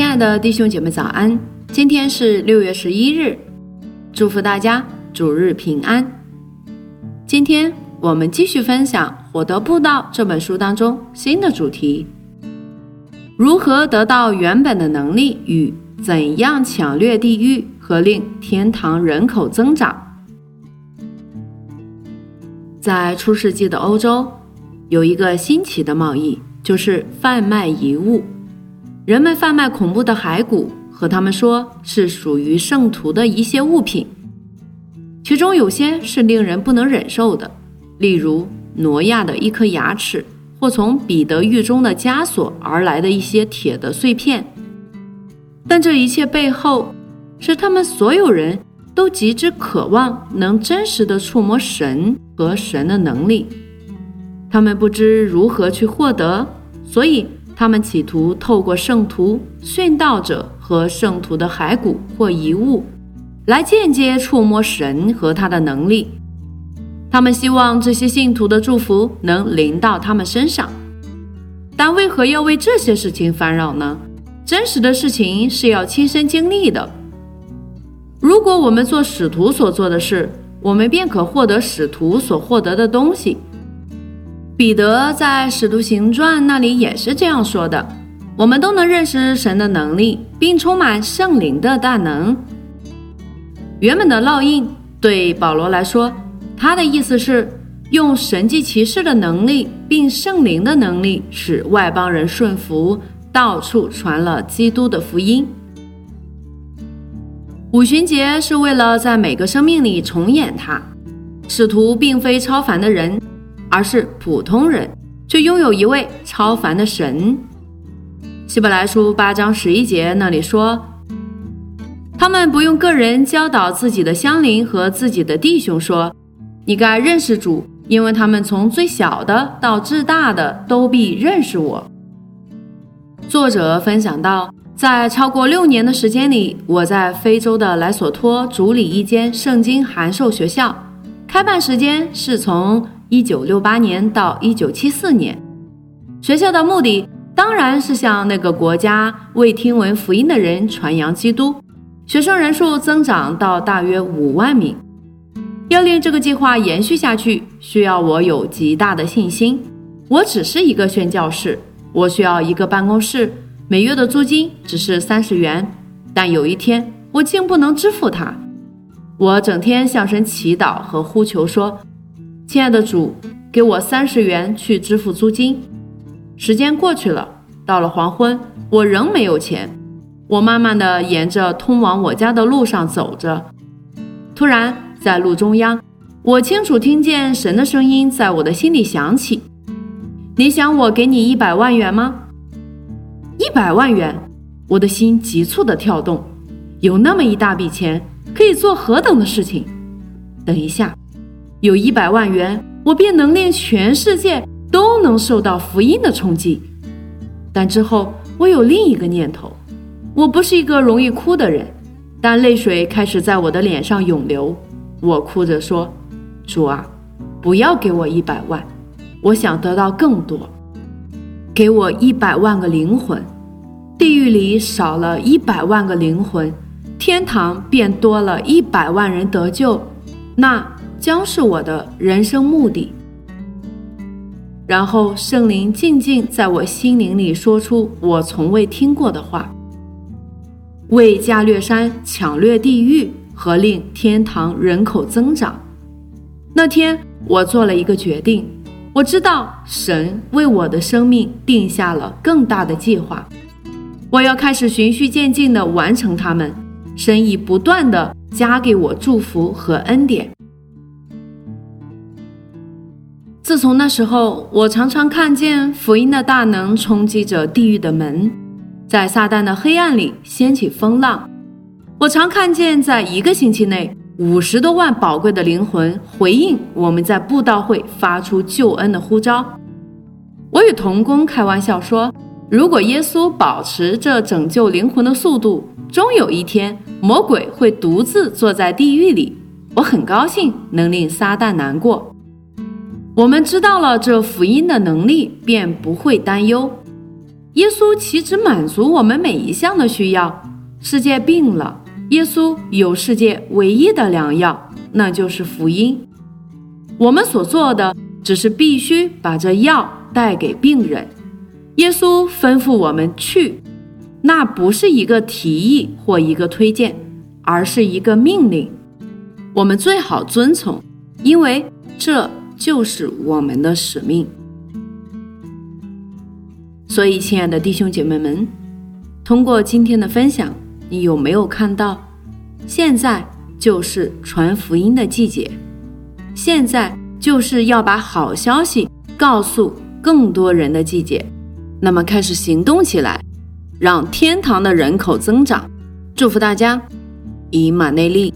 亲爱的弟兄姐妹早安，今天是六月十一日，祝福大家主日平安。今天我们继续分享《火德布道》这本书当中新的主题：如何得到原本的能力与怎样抢掠地狱和令天堂人口增长。在初世纪的欧洲，有一个新奇的贸易，就是贩卖遗物。人们贩卖恐怖的骸骨，和他们说是属于圣徒的一些物品，其中有些是令人不能忍受的，例如挪亚的一颗牙齿，或从彼得狱中的枷锁而来的一些铁的碎片。但这一切背后，是他们所有人都极之渴望能真实的触摸神和神的能力，他们不知如何去获得，所以。他们企图透过圣徒、殉道者和圣徒的骸骨或遗物，来间接触摸神和他的能力。他们希望这些信徒的祝福能临到他们身上，但为何要为这些事情烦扰呢？真实的事情是要亲身经历的。如果我们做使徒所做的事，我们便可获得使徒所获得的东西。彼得在《使徒行传》那里也是这样说的：“我们都能认识神的能力，并充满圣灵的大能。”原本的烙印对保罗来说，他的意思是用神迹骑士的能力，并圣灵的能力，使外邦人顺服，到处传了基督的福音。五旬节是为了在每个生命里重演它。使徒并非超凡的人。而是普通人，却拥有一位超凡的神。希伯来书八章十一节那里说，他们不用个人教导自己的乡邻和自己的弟兄说：“你该认识主，因为他们从最小的到至大的都必认识我。”作者分享到，在超过六年的时间里，我在非洲的莱索托主理一间圣经函授学校，开办时间是从。一九六八年到一九七四年，学校的目的当然是向那个国家未听闻福音的人传扬基督。学生人数增长到大约五万名。要令这个计划延续下去，需要我有极大的信心。我只是一个宣教士，我需要一个办公室，每月的租金只是三十元。但有一天，我竟不能支付它。我整天向神祈祷和呼求说。亲爱的主，给我三十元去支付租金。时间过去了，到了黄昏，我仍没有钱。我慢慢的沿着通往我家的路上走着，突然在路中央，我清楚听见神的声音在我的心里响起：“你想我给你一百万元吗？”一百万元，我的心急促的跳动。有那么一大笔钱，可以做何等的事情？等一下。有一百万元，我便能令全世界都能受到福音的冲击。但之后，我有另一个念头。我不是一个容易哭的人，但泪水开始在我的脸上涌流。我哭着说：“主啊，不要给我一百万，我想得到更多。给我一百万个灵魂，地狱里少了一百万个灵魂，天堂便多了一百万人得救。那。”将是我的人生目的。然后圣灵静静在我心灵里说出我从未听过的话：为加略山抢掠地狱和令天堂人口增长。那天我做了一个决定，我知道神为我的生命定下了更大的计划，我要开始循序渐进地完成它们。神已不断地加给我祝福和恩典。自从那时候，我常常看见福音的大能冲击着地狱的门，在撒旦的黑暗里掀起风浪。我常看见，在一个星期内，五十多万宝贵的灵魂回应我们在布道会发出救恩的呼召。我与童工开玩笑说，如果耶稣保持这拯救灵魂的速度，终有一天魔鬼会独自坐在地狱里。我很高兴能令撒旦难过。我们知道了这福音的能力，便不会担忧。耶稣岂止满足我们每一项的需要？世界病了，耶稣有世界唯一的良药，那就是福音。我们所做的只是必须把这药带给病人。耶稣吩咐我们去，那不是一个提议或一个推荐，而是一个命令。我们最好遵从，因为这就是我们的使命。所以，亲爱的弟兄姐妹们，通过今天的分享，你有没有看到，现在就是传福音的季节，现在就是要把好消息告诉更多人的季节。那么，开始行动起来，让天堂的人口增长。祝福大家，以马内利。